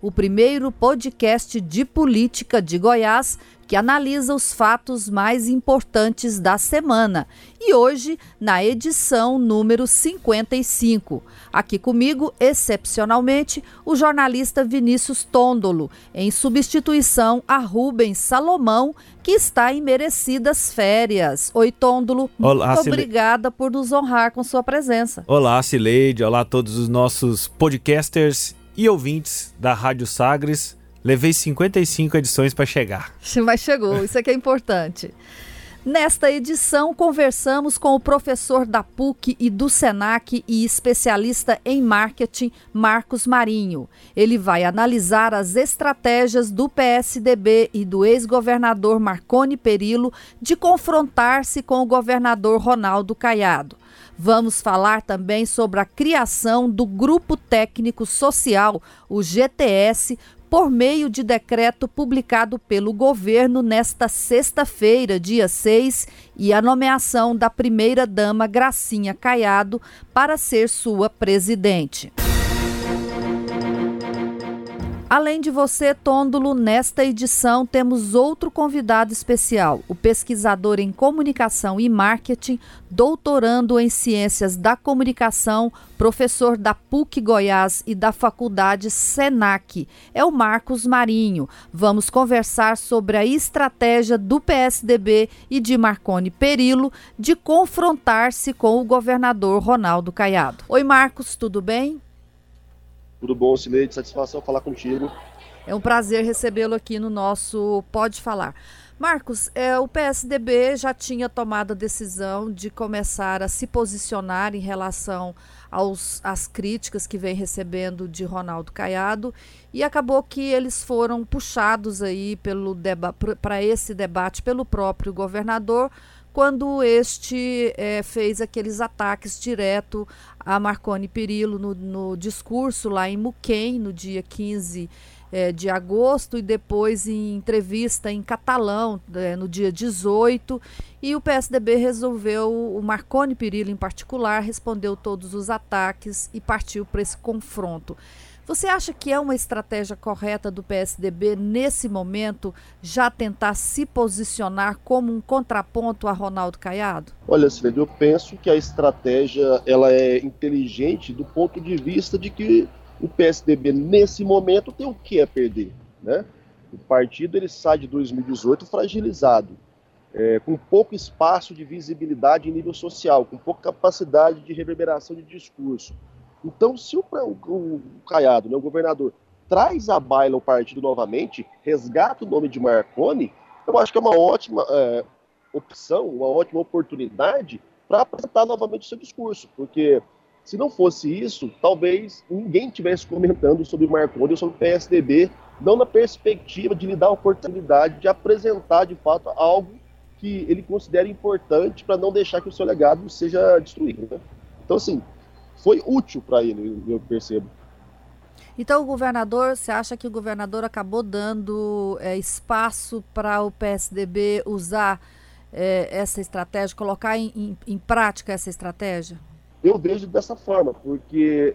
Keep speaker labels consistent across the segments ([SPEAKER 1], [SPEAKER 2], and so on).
[SPEAKER 1] o primeiro podcast de política de Goiás que analisa os fatos mais importantes da semana. E hoje, na edição número 55. Aqui comigo, excepcionalmente, o jornalista Vinícius Tôndolo, em substituição a Rubens Salomão, que está em merecidas férias. Oi, Tôndolo.
[SPEAKER 2] Olá,
[SPEAKER 1] muito obrigada por nos honrar com sua presença.
[SPEAKER 2] Olá, Cileide. Olá a todos os nossos podcasters e ouvintes da Rádio Sagres. Levei 55 edições para chegar.
[SPEAKER 1] Mas chegou, isso é que é importante. Nesta edição, conversamos com o professor da PUC e do SENAC e especialista em marketing, Marcos Marinho. Ele vai analisar as estratégias do PSDB e do ex-governador Marconi Perillo de confrontar-se com o governador Ronaldo Caiado. Vamos falar também sobre a criação do Grupo Técnico Social, o GTS, por meio de decreto publicado pelo governo nesta sexta-feira, dia 6, e a nomeação da primeira-dama Gracinha Caiado para ser sua presidente. Além de você, Tôndolo, nesta edição temos outro convidado especial, o pesquisador em comunicação e marketing, doutorando em ciências da comunicação, professor da PUC Goiás e da Faculdade Senac. É o Marcos Marinho. Vamos conversar sobre a estratégia do PSDB e de Marconi Perillo de confrontar-se com o governador Ronaldo Caiado. Oi, Marcos, tudo bem?
[SPEAKER 3] Tudo bom, Cineide? Satisfação falar contigo.
[SPEAKER 1] É um prazer recebê-lo aqui no nosso Pode Falar. Marcos, é, o PSDB já tinha tomado a decisão de começar a se posicionar em relação aos, às críticas que vem recebendo de Ronaldo Caiado e acabou que eles foram puxados aí para esse debate pelo próprio governador quando este é, fez aqueles ataques direto a Marconi Perillo no, no discurso lá em Muquem, no dia 15 é, de agosto, e depois em entrevista em catalão, é, no dia 18. E o PSDB resolveu, o Marconi Perillo em particular, respondeu todos os ataques e partiu para esse confronto. Você acha que é uma estratégia correta do PSDB, nesse momento, já tentar se posicionar como um contraponto a Ronaldo Caiado?
[SPEAKER 3] Olha, Silvio, eu penso que a estratégia ela é inteligente do ponto de vista de que o PSDB, nesse momento, tem o que a perder. Né? O partido ele sai de 2018 fragilizado, é, com pouco espaço de visibilidade em nível social, com pouca capacidade de reverberação de discurso. Então, se o, o, o Caiado, né, o governador, traz à baila o partido novamente, resgata o nome de Marconi, eu acho que é uma ótima é, opção, uma ótima oportunidade para apresentar novamente o seu discurso, porque se não fosse isso, talvez ninguém estivesse comentando sobre Marconi ou sobre o PSDB, não na perspectiva de lhe dar a oportunidade de apresentar de fato algo que ele considera importante para não deixar que o seu legado seja destruído. Né? Então, assim, foi útil para ele, eu percebo.
[SPEAKER 1] Então, o governador, você acha que o governador acabou dando é, espaço para o PSDB usar é, essa estratégia, colocar em, em, em, prática essa estratégia?
[SPEAKER 3] Eu vejo dessa forma, porque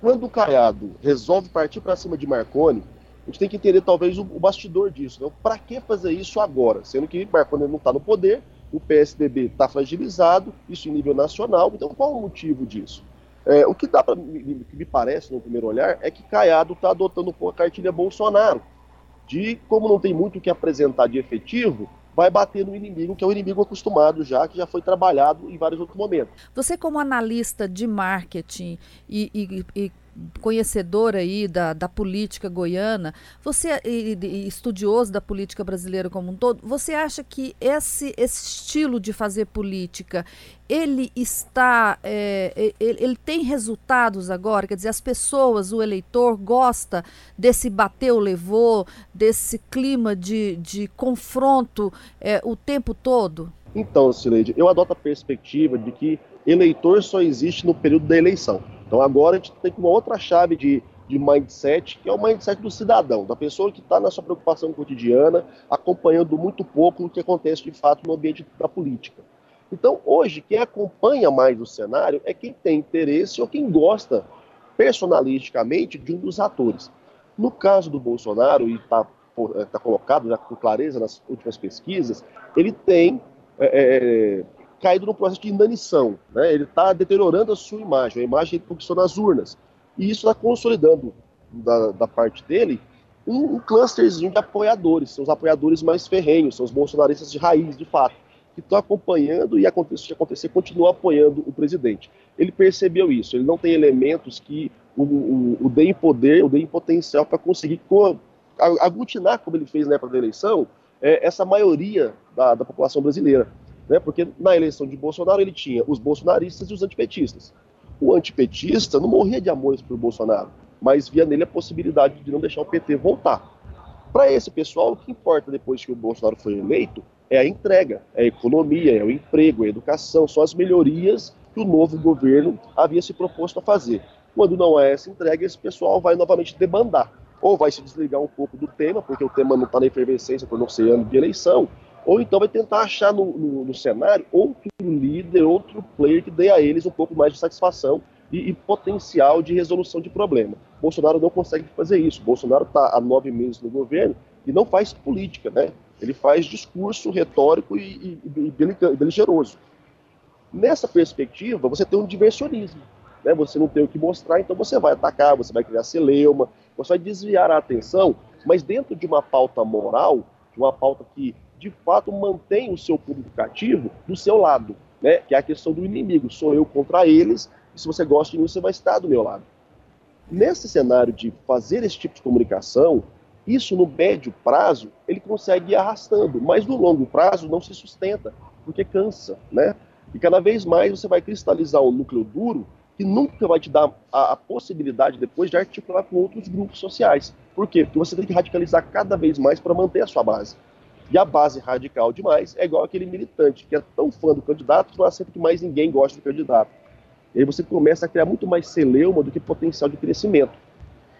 [SPEAKER 3] quando o Caiado resolve partir para cima de Marconi, a gente tem que entender talvez o, o bastidor disso. Né? Para que fazer isso agora? Sendo que Marconi não está no poder, o PSDB está fragilizado, isso em nível nacional, então qual o motivo disso? É, o que dá para me, me parece no primeiro olhar é que Caiado está adotando um a cartilha Bolsonaro, de como não tem muito o que apresentar de efetivo, vai bater no inimigo, que é o inimigo acostumado já, que já foi trabalhado em vários outros momentos.
[SPEAKER 1] Você, como analista de marketing e, e, e conhecedor aí da, da política goiana, você e, e estudioso da política brasileira como um todo, você acha que esse, esse estilo de fazer política ele está é, ele, ele, tem resultados agora? Quer dizer as pessoas o eleitor gosta desse bateu levou desse clima de, de confronto é, o tempo todo?
[SPEAKER 3] Então Sileide, eu adoto a perspectiva de que eleitor só existe no período da eleição. Então agora a gente tem uma outra chave de, de mindset, que é o mindset do cidadão, da pessoa que está na sua preocupação cotidiana, acompanhando muito pouco o que acontece de fato no ambiente da política. Então, hoje, quem acompanha mais o cenário é quem tem interesse ou quem gosta personalisticamente de um dos atores. No caso do Bolsonaro, e está tá colocado já com clareza nas últimas pesquisas, ele tem é, é caído no processo de inanição. Né? Ele está deteriorando a sua imagem, a imagem que conquistou nas urnas. E isso está consolidando, da, da, parte dele, um, um clusterzinho de apoiadores. São os apoiadores mais ferrenhos, são os bolsonaristas de raiz, de fato, que estão acompanhando e, acontecer, acontecer, continuam apoiando o presidente. Ele percebeu isso, ele não tem elementos que o, o, o deem poder, o deem potencial para conseguir co aglutinar, como ele fez na época da eleição, é, essa maioria da, da população brasileira. Né? Porque na eleição de Bolsonaro ele tinha os bolsonaristas e os antipetistas. O antipetista não morria de amores por Bolsonaro, mas via nele a possibilidade de não deixar o PT voltar. Para esse pessoal, o que importa depois que o Bolsonaro foi eleito é a entrega, é a economia, é o emprego, é a educação, são as melhorias que o novo governo havia se proposto a fazer. Quando não é essa entrega, esse pessoal vai novamente demandar, ou vai se desligar um pouco do tema, porque o tema não está na efervescência por não ser ano de eleição, ou então vai tentar achar no, no, no, cenário outro líder, outro player que dê a eles um pouco mais de satisfação e, e potencial de resolução de problema. Bolsonaro não consegue fazer isso. Bolsonaro está há nove meses no governo e não faz política, né? Ele faz discurso retórico e, e, e beligeroso. Nessa perspectiva, você tem um diversionismo. Né? Você não tem o que mostrar, então você vai atacar, você vai criar celeuma, você vai desviar a atenção, mas dentro de uma pauta moral, de uma pauta que de fato mantém o seu público cativo do seu lado, né? Que é a questão do inimigo. Sou eu contra eles, e se você gosta de mim, você vai estar do meu lado. Nesse cenário de fazer esse tipo de comunicação, isso no médio prazo ele consegue ir arrastando, mas no longo prazo não se sustenta, porque cansa, né? E cada vez mais você vai cristalizar um núcleo duro que nunca vai te dar a, a, possibilidade depois de articular com outros grupos sociais. Por quê? Porque você tem que radicalizar cada vez mais para manter a sua base. E a base radical demais é igual aquele militante que é tão fã do candidato que não aceita que mais ninguém goste do candidato. E aí você começa a criar muito mais celeuma do que potencial de crescimento.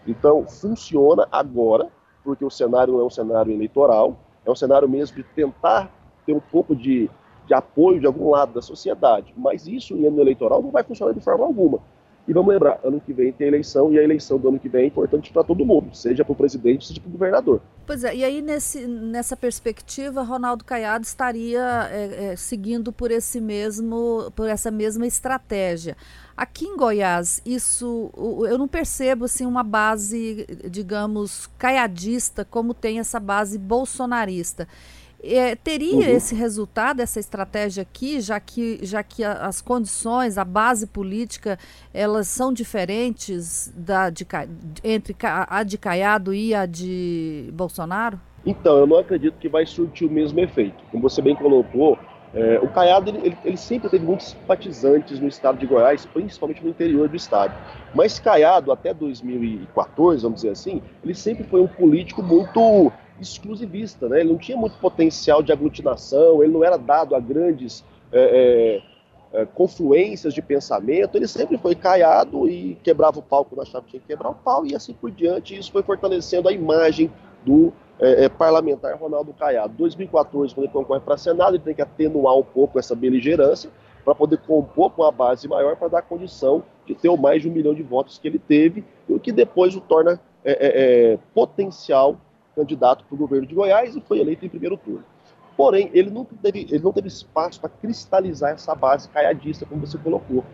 [SPEAKER 3] Então, funciona agora, porque o cenário não é um cenário eleitoral, é um cenário mesmo de tentar ter um pouco de, de apoio de algum lado da sociedade. Mas isso em ano eleitoral não vai funcionar de forma alguma. E vamos lembrar, ano que vem tem eleição e a eleição do ano que vem é importante para todo mundo, seja para o presidente, seja para o governador.
[SPEAKER 1] Pois é, e aí nesse, nessa perspectiva, Ronaldo Caiado estaria é, é, seguindo por esse mesmo, por essa mesma estratégia. Aqui em Goiás, isso eu não percebo assim uma base, digamos, caiadista como tem essa base bolsonarista. É, teria uhum. esse resultado, essa estratégia aqui, já que, já que a, as condições, a base política, elas são diferentes da de, entre a de Caiado e a de Bolsonaro?
[SPEAKER 3] Então, eu não acredito que vai surtir o mesmo efeito. Como você bem colocou, é, o Caiado ele, ele, ele, sempre teve muitos simpatizantes no estado de Goiás, principalmente no interior do estado. Mas Caiado, até 2014, vamos dizer assim, ele sempre foi um político muito exclusivista, né? Ele não tinha muito potencial de aglutinação, ele não era dado a grandes é, é, é, confluências de pensamento, ele sempre foi caiado e quebrava o pau quando achava que tinha que quebrar o pau e assim por diante. Isso foi fortalecendo a imagem do é, é parlamentar Ronaldo Caiado. 2014, quando ele concorre para Senado, ele tem que atenuar um pouco essa beligerância para poder compor com uma base maior para dar condição de ter o mais de um milhão de votos que ele teve, o que depois o torna é, potencial candidato para o governo de Goiás e foi eleito em primeiro turno. Porém, ele não teve, ele não teve espaço para cristalizar essa base caiadista, como você colocou.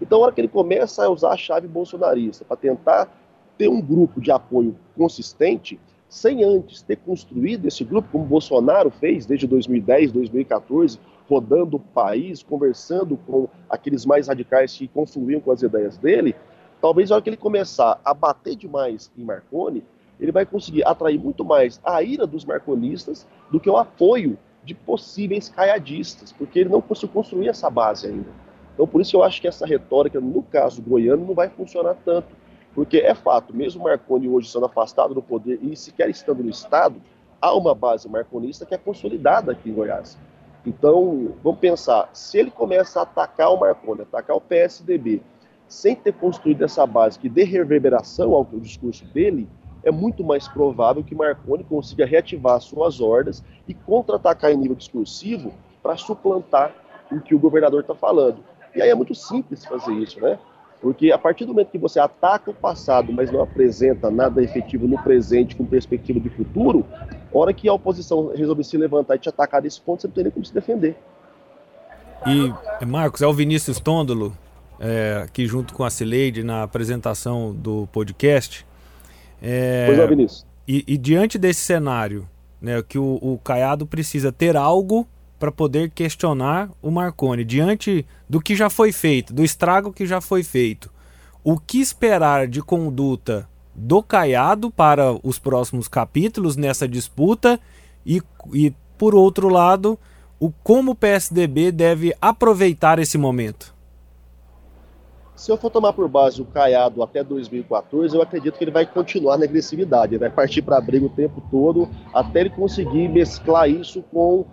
[SPEAKER 3] Então, a hora que ele começa a usar a chave bolsonarista para tentar ter um grupo de apoio consistente, sem antes ter construído esse grupo, como Bolsonaro fez desde 2010, 2014, rodando o país, conversando com aqueles mais radicais que confluíam com as ideias dele, talvez a hora que ele começar a bater demais em Marconi, ele vai conseguir atrair muito mais a ira dos marconistas do que o apoio de possíveis caiadistas, porque ele não conseguiu construir essa base ainda. Então, por isso eu acho que essa retórica, no caso goiano, não vai funcionar tanto. Porque é fato, mesmo Marconi hoje sendo afastado do poder e sequer estando no Estado, há uma base marconista que é consolidada aqui em Goiás. Então, vamos pensar, se ele começa a atacar o Marconi, atacar o PSDB, sem ter construído essa base que dê reverberação ao discurso dele, é muito mais provável que Marconi consiga reativar suas hordas e contra-atacar em nível discursivo para suplantar o que o governador está falando. E aí é muito simples fazer isso, né? Porque a partir do momento que você ataca o passado, mas não apresenta nada efetivo no presente com perspectiva de futuro, hora que a oposição resolve se levantar e te atacar desse ponto, você não tem nem como se defender.
[SPEAKER 2] E, Marcos, é o Vinícius Tôndolo, é, aqui junto com a Cileide na apresentação do podcast.
[SPEAKER 3] É, pois é, Vinícius.
[SPEAKER 2] E, e, diante desse cenário, né, que o, o Caiado precisa ter algo para poder questionar o Marconi, diante do que já foi feito, do estrago que já foi feito, o que esperar de conduta do Caiado para os próximos capítulos nessa disputa e, e por outro lado, o como o PSDB deve aproveitar esse momento?
[SPEAKER 3] Se eu for tomar por base o Caiado até 2014, eu acredito que ele vai continuar na agressividade, ele vai partir para briga o tempo todo até ele conseguir mesclar isso com uh,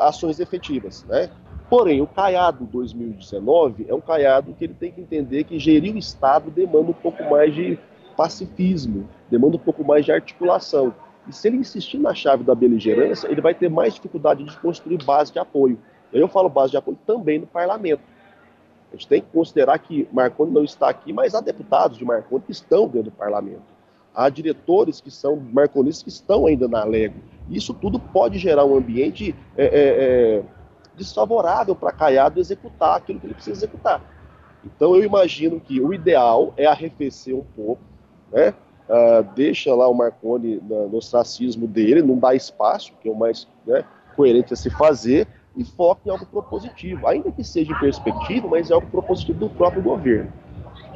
[SPEAKER 3] ações efetivas, né? Porém, o Caiado 2019 é um Caiado que ele tem que entender que gerir o Estado demanda um pouco mais de pacifismo, demanda um pouco mais de articulação. E se ele insistir na chave da beligerância, ele vai ter mais dificuldade de construir base de apoio. Eu falo base de apoio também no parlamento. A gente tem que considerar que Marconi não está aqui, mas há deputados de Marconi que estão dentro do parlamento. Há diretores que são marconistas que estão ainda na Lego. Isso tudo pode gerar um ambiente é, é, é, desfavorável para Caiado executar aquilo que ele precisa executar. Então eu imagino que o ideal é arrefecer um pouco, né? Uh, deixa lá o Marconi no ostracismo dele, não dá espaço, que é o mais né, coerente a se fazer, e foca em algo propositivo, ainda que seja em perspectiva, mas é algo propositivo do próprio governo.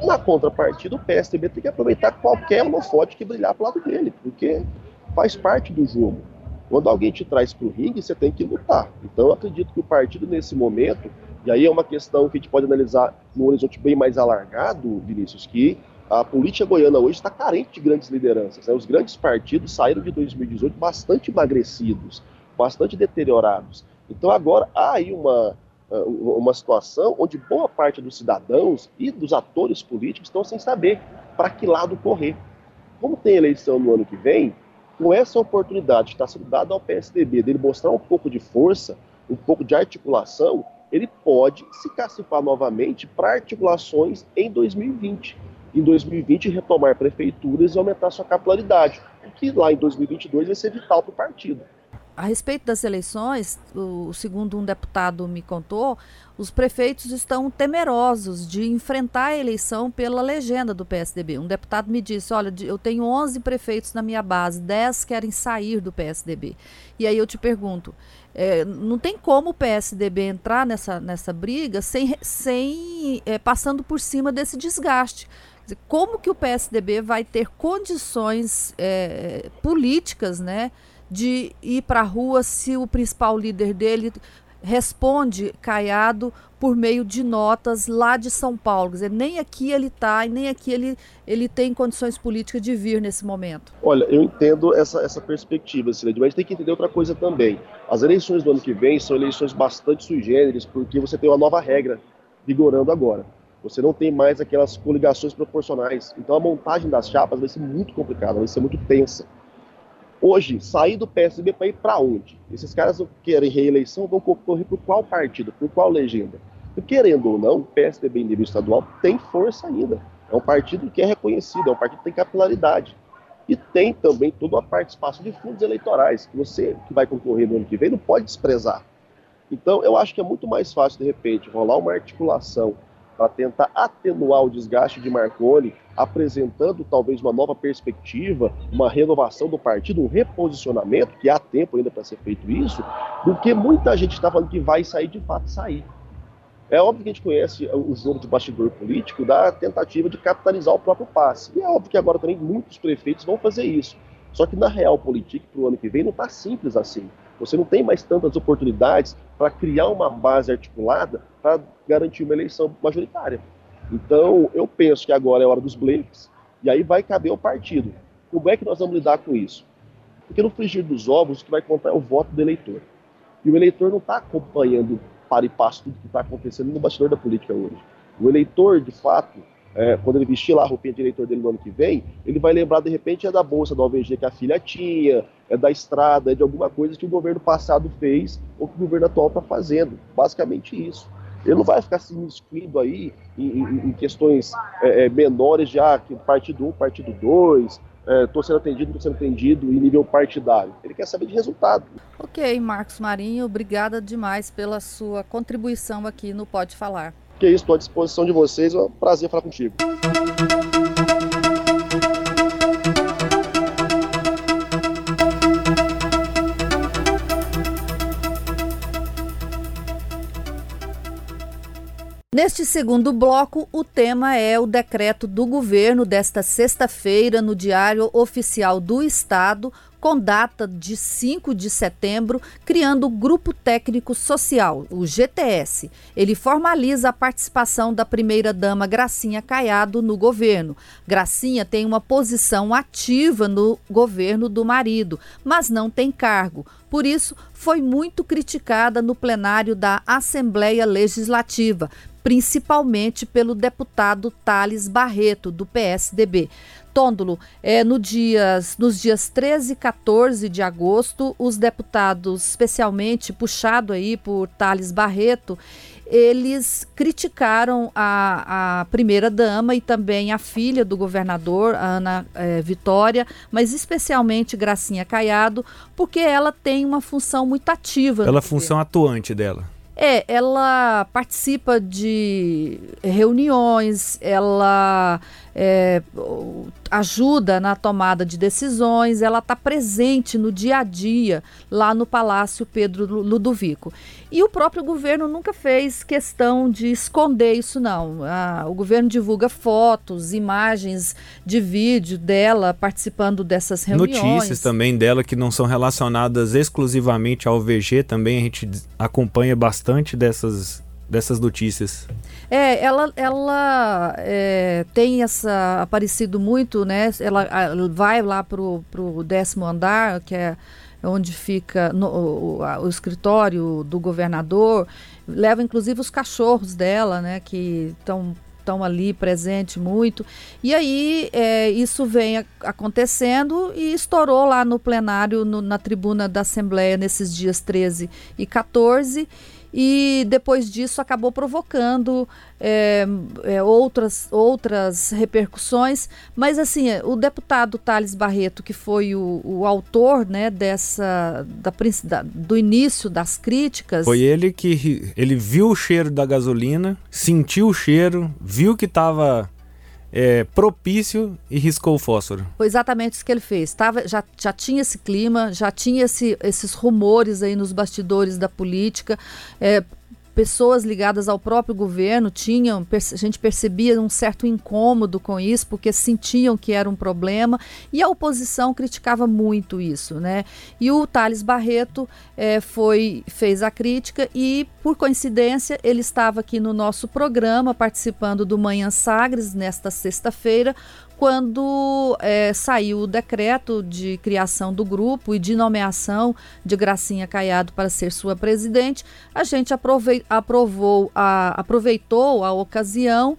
[SPEAKER 3] Na contrapartida, o PSDB tem que aproveitar qualquer holofote que brilhar para lado dele, porque faz parte do jogo. Quando alguém te traz para o ringue, você tem que lutar. Então, eu acredito que o partido, nesse momento, e aí é uma questão que a gente pode analisar num horizonte bem mais alargado, Vinícius, que a política goiana hoje está carente de grandes lideranças. Né? Os grandes partidos saíram de 2018 bastante emagrecidos, bastante deteriorados. Então agora há aí uma, ah, uma situação onde boa parte dos cidadãos e dos atores políticos estão sem saber para que lado correr. Como tem eleição no ano que vem, com essa oportunidade que está sendo dada ao PSDB dele mostrar um pouco de força, um pouco de articulação, ele pode se cacifar novamente para articulações em 2020. Em 2020, retomar prefeituras e aumentar sua capilaridade, o que lá em 2022 vai ser vital para o partido
[SPEAKER 1] a respeito das eleições, o, segundo um deputado me contou, os prefeitos estão temerosos de enfrentar a eleição pela legenda do PSDB. Um deputado me disse: Olha, eu tenho 11 prefeitos na minha base, 10 querem sair do PSDB. E aí eu te pergunto: é, não tem como o PSDB entrar nessa, nessa briga sem, sem é, passando por cima desse desgaste. Como que o PSDB vai ter condições é, políticas, né? De ir para a rua se o principal líder dele responde Caiado por meio de notas lá de São Paulo. Quer dizer, nem aqui ele está e nem aqui ele, ele tem condições políticas de vir nesse momento.
[SPEAKER 3] Olha, eu entendo essa, essa perspectiva, Cileide, mas tem que entender outra coisa também. As eleições do ano que vem são eleições bastante sui generis, porque você tem uma nova regra vigorando agora. Você não tem mais aquelas coligações proporcionais. Então a montagem das chapas vai ser muito complicada, vai ser muito tensa. Hoje, sair do PSDB para ir para onde? Esses caras que querem reeleição vão concorrer por qual partido, por qual legenda? E, querendo ou não, o PSDB em nível estadual tem força ainda. É um partido que é reconhecido, é um partido que tem capilaridade. E tem também toda a participação de fundos eleitorais, que você que vai concorrer no ano que vem não pode desprezar. Então, eu acho que é muito mais fácil, de repente, rolar uma articulação para tentar atenuar o desgaste de Marconi, apresentando talvez uma nova perspectiva, uma renovação do partido, um reposicionamento, que há tempo ainda para ser feito isso, do que muita gente está falando que vai sair, de fato sair. É óbvio que a gente conhece o jogo de bastidor político da tentativa de capitalizar o próprio passe. E é óbvio que agora também muitos prefeitos vão fazer isso. Só que na real política, para o ano que vem, não está simples assim. Você não tem mais tantas oportunidades para criar uma base articulada para garantir uma eleição majoritária. Então, eu penso que agora é hora dos bleifes, e aí vai caber ao partido. Como é que nós vamos lidar com isso? Porque no frigir dos ovos, o que vai contar é o voto do eleitor. E o eleitor não está acompanhando para e passo tudo que está acontecendo no bastidor da política hoje. O eleitor, de fato, é, quando ele vestir lá a roupinha de eleitor dele no ano que vem, ele vai lembrar, de repente, é da bolsa do OVG que a filha tinha, é da estrada, é de alguma coisa que o governo passado fez ou que o governo atual está fazendo. Basicamente isso. Ele não vai ficar se inscrito aí em, em, em questões é, é menores já, que partido 1, partido 2, estou é, sendo atendido, estou sendo atendido em nível partidário. Ele quer saber de resultado.
[SPEAKER 1] Ok, Marcos Marinho, obrigada demais pela sua contribuição aqui no Pode Falar.
[SPEAKER 3] Que isso, estou à disposição de vocês, é um prazer falar contigo.
[SPEAKER 1] Neste segundo bloco, o tema é o decreto do governo desta sexta-feira no Diário Oficial do Estado, com data de 5 de setembro, criando o Grupo Técnico Social, o GTS. Ele formaliza a participação da primeira-dama Gracinha Caiado no governo. Gracinha tem uma posição ativa no governo do marido, mas não tem cargo. Por isso, foi muito criticada no plenário da Assembleia Legislativa, principalmente pelo deputado Thales Barreto, do PSDB. Tôndolo, é, no dias, nos dias 13 e 14 de agosto, os deputados, especialmente puxado aí por Thales Barreto, eles criticaram a, a primeira-dama e também a filha do governador, Ana é, Vitória, mas especialmente Gracinha Caiado, porque ela tem uma função muito ativa.
[SPEAKER 2] Pela função atuante dela.
[SPEAKER 1] É, ela participa de reuniões, ela é, ajuda na tomada de decisões, ela está presente no dia a dia lá no Palácio Pedro Ludovico. E o próprio governo nunca fez questão de esconder isso, não. Ah, o governo divulga fotos, imagens de vídeo dela participando dessas reuniões.
[SPEAKER 2] Notícias também dela que não são relacionadas exclusivamente ao VG, também a gente acompanha bastante dessas dessas notícias.
[SPEAKER 1] É, ela, ela é, tem essa aparecido muito, né? Ela, ela vai lá pro, pro décimo andar, que é onde fica no, o, o, escritório do governador, leva inclusive os cachorros dela, né? Que estão estão ali presente muito. E aí é, isso vem acontecendo e estourou lá no plenário, no, na tribuna da Assembleia, nesses dias 13 e 14 e depois disso acabou provocando é, é, outras, outras repercussões. Mas assim, o deputado Thales Barreto, que foi o, o autor né, dessa da, da, do início das críticas.
[SPEAKER 2] Foi ele que ele viu o cheiro da gasolina, sentiu o cheiro, viu que estava é, propício e riscou o fósforo.
[SPEAKER 1] Foi exatamente isso que ele fez. Tava, já, já tinha esse clima, já tinha esse, esses rumores aí nos bastidores da política. É, pessoas ligadas ao próprio governo tinham, a gente percebia um certo incômodo com isso, porque sentiam que era um problema, e a oposição criticava muito isso, né? E o Thales Barreto é, foi, fez a crítica e, por coincidência, ele estava aqui no nosso programa, participando do Manhã Sagres, nesta sexta-feira, quando é, saiu o decreto de criação do grupo e de nomeação de Gracinha Caiado para ser sua presidente, a gente aprovou a, aproveitou a ocasião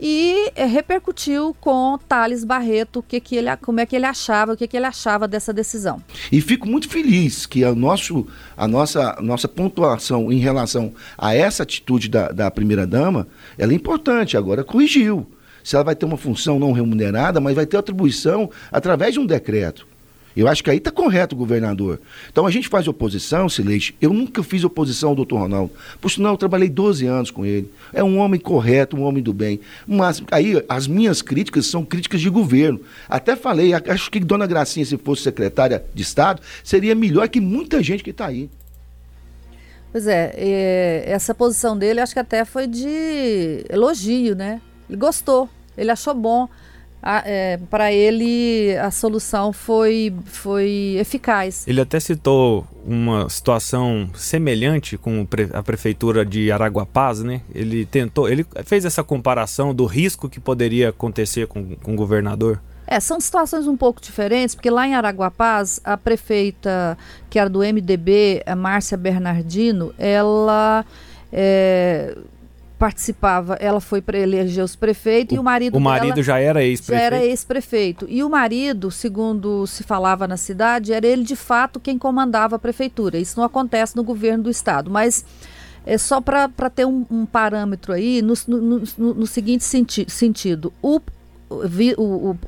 [SPEAKER 1] e é, repercutiu com Thales Barreto que que ele, como é que ele achava, o que, que ele achava dessa decisão.
[SPEAKER 4] E fico muito feliz que a, nosso, a nossa, nossa pontuação em relação a essa atitude da, da primeira-dama, ela é importante, agora corrigiu se ela vai ter uma função não remunerada, mas vai ter atribuição através de um decreto. Eu acho que aí está correto o governador. Então a gente faz oposição, Silêncio. Eu nunca fiz oposição ao doutor Ronaldo. Por sinal, eu trabalhei 12 anos com ele. É um homem correto, um homem do bem. Mas aí as minhas críticas são críticas de governo. Até falei, acho que Dona Gracinha, se fosse secretária de Estado, seria melhor que muita gente que está aí.
[SPEAKER 1] Pois é, essa posição dele acho que até foi de elogio, né? Ele gostou ele achou bom. É, para ele a solução foi, foi eficaz.
[SPEAKER 2] Ele até citou uma situação semelhante com a prefeitura de Araguapaz, né? Ele tentou, ele fez essa comparação do risco que poderia acontecer com, com o governador.
[SPEAKER 1] É, são situações um pouco diferentes, porque lá em Araguapaz, a prefeita, que era do MDB, a Márcia Bernardino, ela é, participava, ela foi para eleger os prefeitos e o marido
[SPEAKER 2] O marido
[SPEAKER 1] dela
[SPEAKER 2] já era
[SPEAKER 1] já
[SPEAKER 2] ex-prefeito.
[SPEAKER 1] era ex-prefeito. E o marido, segundo se falava na cidade, era ele de fato quem comandava a prefeitura. Isso não acontece no governo do estado, mas é só para ter um, um parâmetro aí, no, no, no, no seguinte senti sentido. O, o,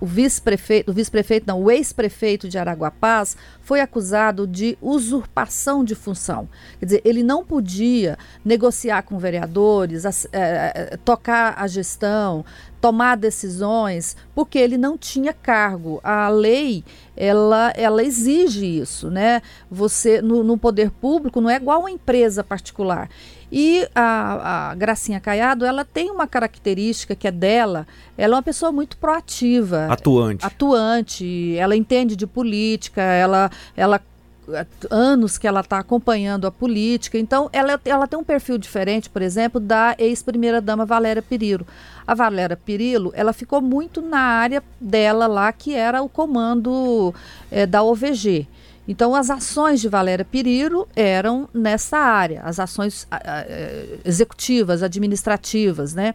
[SPEAKER 1] o- vice-prefeito, o vice-prefeito, não, o ex-prefeito de Araguapaz foi acusado de usurpação de função. Quer dizer, ele não podia negociar com vereadores, ass- eh, eh, tocar a gestão, tomar decisões, porque ele não tinha cargo. A lei, ela, ela exige isso, né? Você, no, no poder público, não é igual uma empresa particular. E a, a Gracinha Caiado, ela tem uma característica que é dela, ela é uma pessoa muito proativa
[SPEAKER 2] Atuante.
[SPEAKER 1] atuante, ela entende de política, ela, ela anos que ela está acompanhando a política, então ela, ela tem um perfil diferente, por exemplo, da ex-primeira-dama Valéria Pirilo. A Valéria Pirilo, ela ficou muito na área dela lá, que era o comando eh, da OVG. Então, as ações de Valéria Pirilo eram nessa área, as ações ah, eh, executivas, administrativas, né?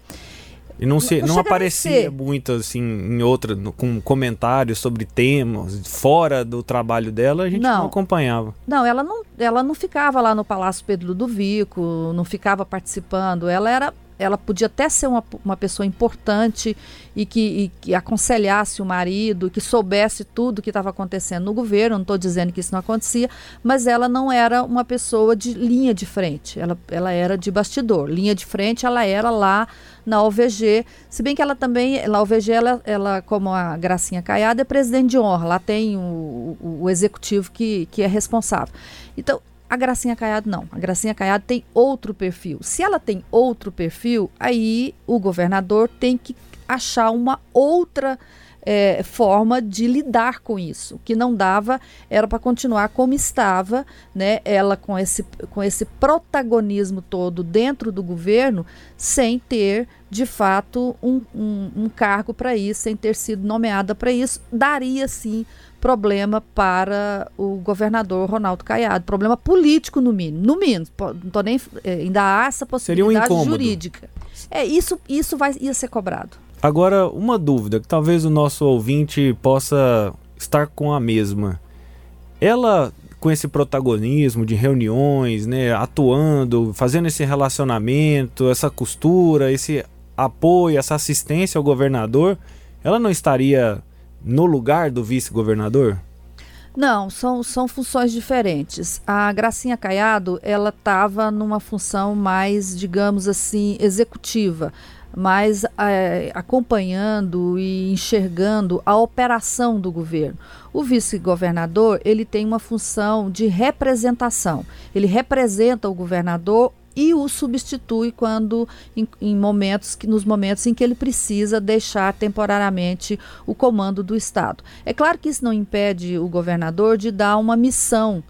[SPEAKER 2] E não, se,
[SPEAKER 1] Não
[SPEAKER 2] não aparecia muito assim em outra, no- com comentários sobre temas fora do trabalho dela, a gente não,
[SPEAKER 1] Não.
[SPEAKER 2] acompanhava.
[SPEAKER 1] Não, ela não, ela não ficava lá no Palácio Pedro Ludovico, não ficava participando. Ela era, ela podia até ser uma, uma pessoa importante e que, e que aconselhasse o marido, que soubesse tudo que estava acontecendo no governo. Não estou dizendo que isso não acontecia, mas ela não era uma pessoa de linha de frente. Ela, ela era de bastidor. Linha de frente, ela era lá na OVG. Se bem que ela também, na OVG, ela, ela como a Gracinha Caiada, é presidente de honra. Lá tem o, o, o executivo que, que é responsável. Então, a Gracinha Caiado não. A Gracinha Caiado tem outro perfil. Se ela tem outro perfil, aí o governador tem que achar uma outra eh, forma de lidar com isso. O que não dava era para continuar como estava, né? Ela com esse, com esse protagonismo todo dentro do governo, sem ter de fato um, um, um cargo para isso, sem ter sido nomeada para isso, daria sim problema para o governador Ronaldo Caiado, problema político no mínimo, no mínimo, não tô nem eh, ainda há essa
[SPEAKER 2] Seria um
[SPEAKER 1] possibilidade
[SPEAKER 2] incômodo.
[SPEAKER 1] jurídica. É isso, isso vai ia ser cobrado.
[SPEAKER 2] Agora, uma dúvida que talvez o nosso ouvinte possa estar com a mesma. Ela, com esse protagonismo de reuniões, né, atuando, fazendo esse relacionamento, essa costura, esse apoio, essa assistência ao governador, ela não estaria no lugar do vice-governador?
[SPEAKER 1] Não, são, são funções diferentes. A Gracinha Caiado, ela estava numa função mais, digamos assim, executiva, mais eh, acompanhando e enxergando a operação do governo. O vice-governador, ele tem uma função de representação. Ele representa o governador e o substitui quando em, em momentos que nos momentos em que ele precisa deixar temporariamente o comando do estado. É claro que isso não impede o governador de dar uma missão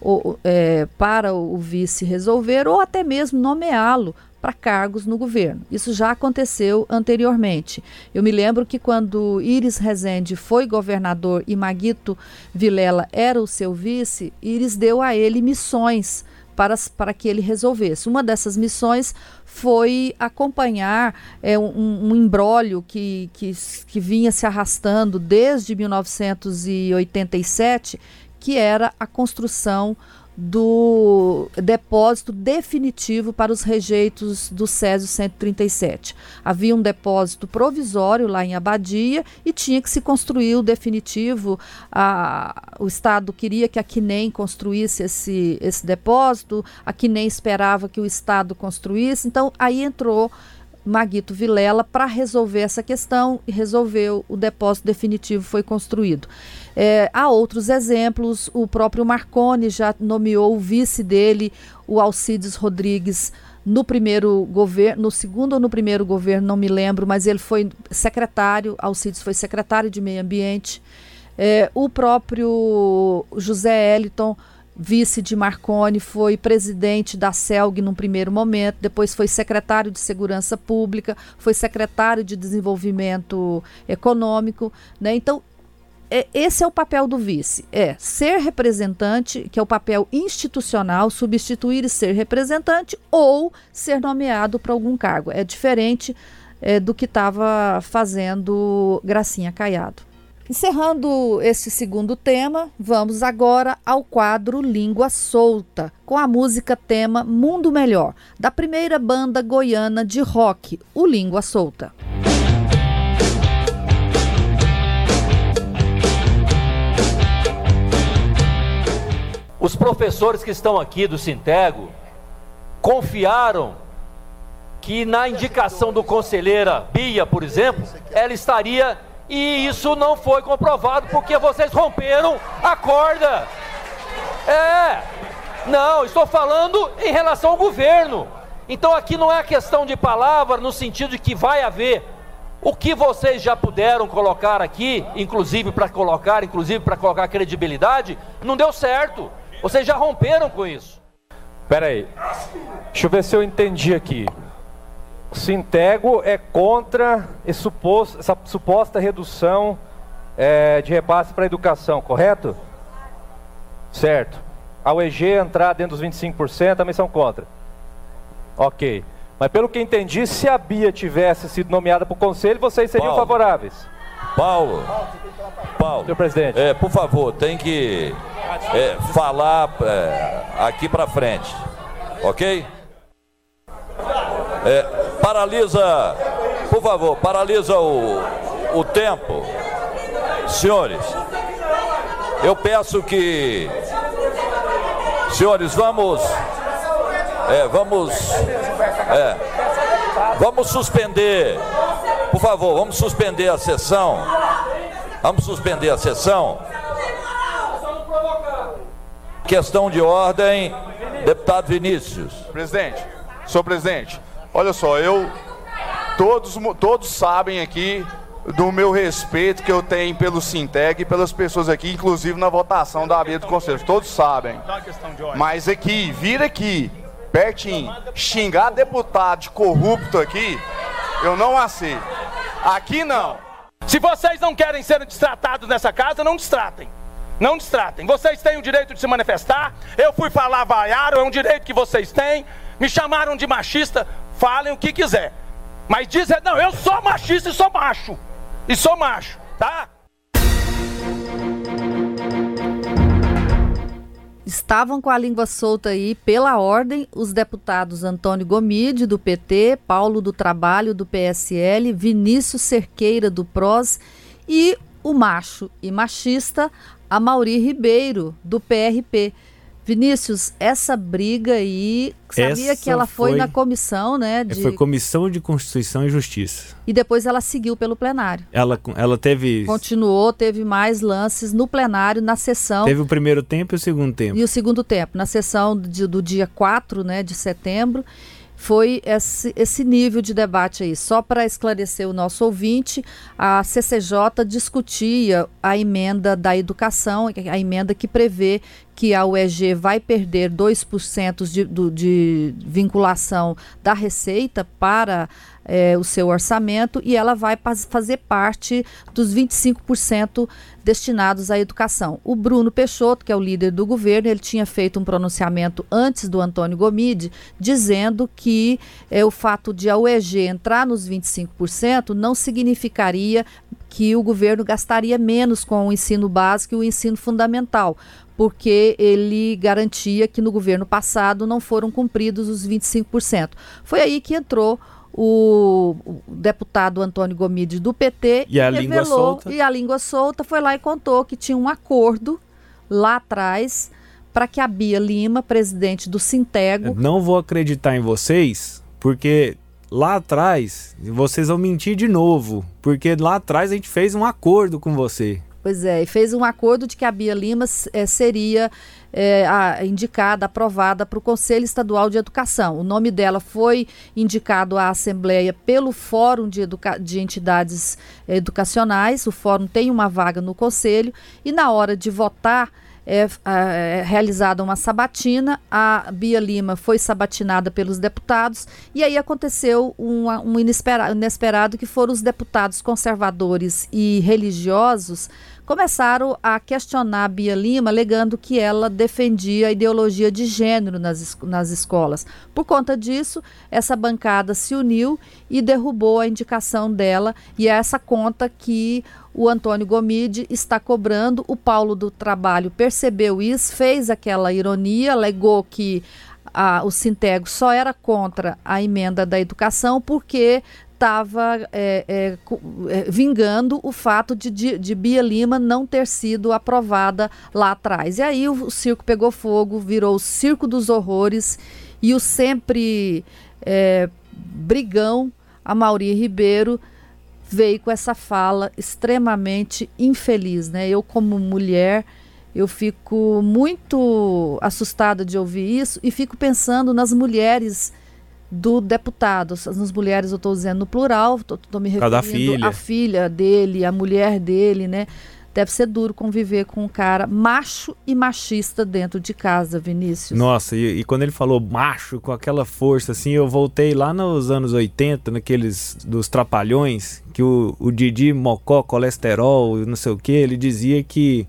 [SPEAKER 1] ou, é, para o vice resolver ou até mesmo nomeá-lo para cargos no governo. Isso já aconteceu anteriormente. Eu me lembro que quando Iris Rezende foi governador e Maguito Vilela era o seu vice, Iris deu a ele missões para, para que ele resolvesse. Uma dessas missões foi acompanhar é, um, um embrólio que, que, que vinha se arrastando desde 1987, que era a construção do depósito definitivo para os rejeitos do Césio 137. Havia um depósito provisório lá em Abadia e tinha que se construir o definitivo. A, o Estado queria que a Quinem construísse esse, esse depósito, a Quinem esperava que o Estado construísse, então aí entrou Maguito Vilela para resolver essa questão e resolveu, o depósito definitivo foi construído. É, há outros exemplos, o próprio Marconi já nomeou o vice dele, o Alcides Rodrigues, no primeiro governo, no segundo ou no primeiro governo, não me lembro, mas ele foi secretário, Alcides foi secretário de meio ambiente. É, o próprio José Eliton vice de Marconi, foi presidente da CELG num primeiro momento, depois foi secretário de Segurança Pública, foi secretário de Desenvolvimento Econômico, né? Então, é, esse é o papel do vice, é ser representante, que é o papel institucional, substituir e ser representante ou ser nomeado para algum cargo. É diferente é, do que estava fazendo Gracinha Caiado. Encerrando esse segundo tema, vamos agora ao quadro Língua Solta, com a música tema Mundo Melhor, da primeira banda goiana de rock, o Língua Solta.
[SPEAKER 5] Os professores que estão aqui do Sintego confiaram que na indicação do conselheira Bia, por exemplo, ela estaria e isso não foi comprovado porque vocês romperam a corda. É, não, estou falando em relação ao governo. Então aqui não é questão de palavra no sentido de que vai haver. O que vocês já puderam colocar aqui, inclusive para colocar, inclusive para colocar credibilidade, não deu certo. Vocês já romperam com isso.
[SPEAKER 6] Pera aí. Deixa eu ver se eu entendi aqui. Sintego é contra suposto, essa suposta redução é, de repasse para a educação, correto? Certo. A UEG entrar dentro dos 25% também são contra. Ok. Mas pelo que entendi, se a Bia tivesse sido nomeada para o conselho, vocês seriam Paulo. favoráveis.
[SPEAKER 7] Paulo. Paulo.
[SPEAKER 6] Senhor presidente.
[SPEAKER 7] É, por favor, tem que é, falar é, aqui para frente. Ok? É, paralisa, por favor, paralisa o, o tempo. Senhores, eu peço que. Senhores, vamos. É, vamos. É, vamos suspender. Por favor, vamos suspender a sessão. Vamos suspender a sessão. Questão de ordem, deputado Vinícius.
[SPEAKER 8] Presidente, senhor presidente, Olha só, eu. Todos, todos sabem aqui do meu respeito que eu tenho pelo Sinteg e pelas pessoas aqui, inclusive na votação da ABA do Conselho. Todos sabem. Mas aqui, vir aqui, pertinho, xingar deputado de corrupto aqui, eu não aceito. Aqui não.
[SPEAKER 9] Se vocês não querem ser destratados nessa casa, não destratem. Não destratem. Vocês têm o direito de se manifestar. Eu fui falar, vaiaram, é um direito que vocês têm. Me chamaram de machista falem o que quiser. Mas dizer, não, eu sou machista e sou macho. E sou macho, tá?
[SPEAKER 1] Estavam com a língua solta aí, pela ordem, os deputados Antônio Gomide, do PT, Paulo do Trabalho, do PSL, Vinícius Cerqueira, do PROS e o macho e machista, Amauri Ribeiro, do PRP. Vinícius, essa briga aí, sabia essa que ela foi, foi, na comissão, né?
[SPEAKER 2] De... Foi comissão de Constituição e Justiça.
[SPEAKER 1] E depois ela seguiu pelo plenário.
[SPEAKER 2] Ela, ela teve.
[SPEAKER 1] Continuou, teve mais lances no plenário, na sessão.
[SPEAKER 2] Teve o primeiro tempo e o segundo tempo.
[SPEAKER 1] E o segundo tempo, na sessão de, do dia 4 né, de setembro foi esse, esse nível de debate aí. Só para esclarecer o nosso ouvinte, a CCJ discutia a emenda da educação, a emenda que prevê que a UEG vai perder 2% de, de vinculação da receita para é, o seu orçamento e ela vai fazer parte dos 25% destinados à educação. O Bruno Peixoto, que é o líder do governo, ele tinha feito um pronunciamento antes do Antônio Gomide, dizendo que é, o fato de a UEG entrar nos 25% não significaria que o governo gastaria menos com o ensino básico e o ensino fundamental, porque ele garantia que no governo passado não foram cumpridos os 25%. Foi aí que entrou o, deputado Antônio Gomide do PT
[SPEAKER 2] e a revelou, língua solta.
[SPEAKER 1] E a língua solta foi lá e contou que tinha um acordo lá atrás para que a Bia Lima, presidente do Sintego.
[SPEAKER 2] Não vou acreditar em vocês, porque lá atrás vocês vão mentir de novo, porque lá atrás a gente fez um acordo com você.
[SPEAKER 1] Pois é, e fez um acordo de que a Bia Lima é, seria é, a, indicada, aprovada para o Conselho Estadual de Educação. O nome dela foi indicado à Assembleia pelo Fórum de, Educa de Entidades Educacionais. O Fórum tem uma vaga no Conselho e na hora de votar é, é, realizada uma sabatina, a Bia Lima foi sabatinada pelos deputados, e aí aconteceu um, um inesperado, inesperado que foram os deputados conservadores e religiosos começaram a questionar a Bia Lima, alegando que ela defendia a ideologia de gênero nas, nas escolas. Por conta disso, essa bancada se uniu e derrubou a indicação dela, e é essa conta que o Antônio Gomide está cobrando. O Paulo do Trabalho percebeu isso, fez aquela ironia, alegou que a, o Sintego só era contra a emenda da educação porque estava é, é, é, vingando o fato de, de, de, Bia Lima não ter sido aprovada lá atrás. E aí o, o circo pegou fogo, virou o circo dos horrores e o sempre é, brigão, a Mauri Ribeiro, veio com essa fala extremamente infeliz, né? Eu como mulher, eu fico muito assustada de ouvir isso e fico pensando nas mulheres do deputado. As mulheres eu estou dizendo no plural, estou me referindo à filha dele, à mulher dele, né? Deve ser duro conviver com um cara macho e machista dentro de casa, Vinícius.
[SPEAKER 2] Nossa, e, e, quando ele falou macho com aquela força, assim, eu voltei lá nos anos 80, naqueles dos trapalhões, que o, o Didi Mocó, colesterol, não sei o que, ele dizia que,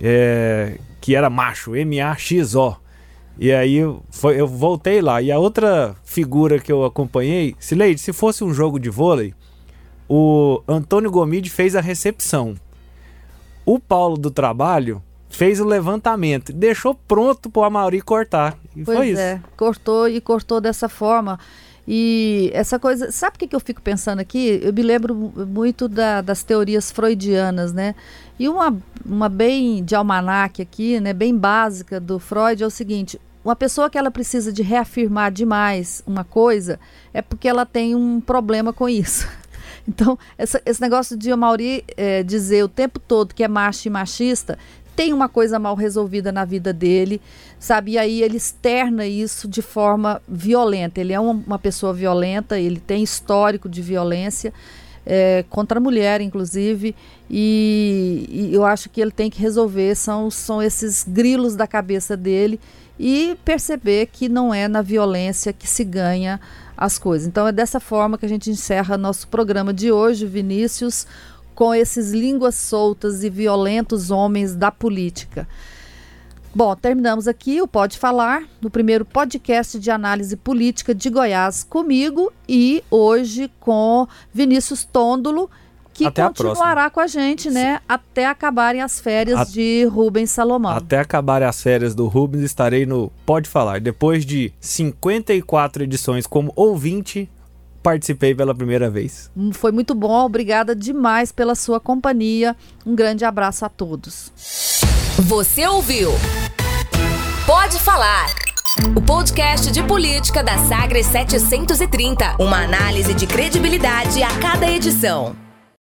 [SPEAKER 2] é, que era macho, M-A-X-O. E aí eu, foi, eu voltei lá. E a outra figura que eu acompanhei, Sileide, se fosse um jogo de vôlei, o Antônio Gomide fez a recepção. O Paulo do Trabalho fez o levantamento, deixou pronto para o Amauri cortar. E
[SPEAKER 1] pois
[SPEAKER 2] foi isso.
[SPEAKER 1] É, cortou e cortou dessa forma. E essa coisa, sabe o que, que eu fico pensando aqui? Eu me lembro muito da, das teorias freudianas, né? E uma, uma bem de almanac aqui, né, bem básica do Freud é o seguinte: uma pessoa que ela precisa de reafirmar demais uma coisa é porque ela tem um problema com isso. Então, essa, esse negócio de Mauri é, dizer o tempo todo que é macho e machista tem uma coisa mal resolvida na vida dele, sabe? E aí ele externa isso de forma violenta. Ele é uma, uma pessoa violenta, ele tem histórico de violência. É, contra a mulher, inclusive, e, e, eu acho que ele tem que resolver, são, são esses grilos da cabeça dele e perceber que não é na violência que se ganha as coisas. Então é dessa forma que a gente encerra nosso programa de hoje, Vinícius, com esses línguas soltas e violentos homens da política. Bom, terminamos aqui o Pode Falar, no primeiro podcast de análise política de Goiás comigo e hoje com Vinícius Tôndolo que até continuará a com a gente, né? Sim. Até acabarem as férias a... de Rubens Salomão.
[SPEAKER 2] Até acabarem as férias do Rubens, estarei no Pode Falar. Depois de 54 edições como ouvinte, participei pela primeira vez.
[SPEAKER 1] Hum, foi muito bom, obrigada demais pela sua companhia. Um grande abraço a todos.
[SPEAKER 10] Você ouviu? Pode falar. O podcast de política da Sagres 730. Uma análise de credibilidade a cada edição.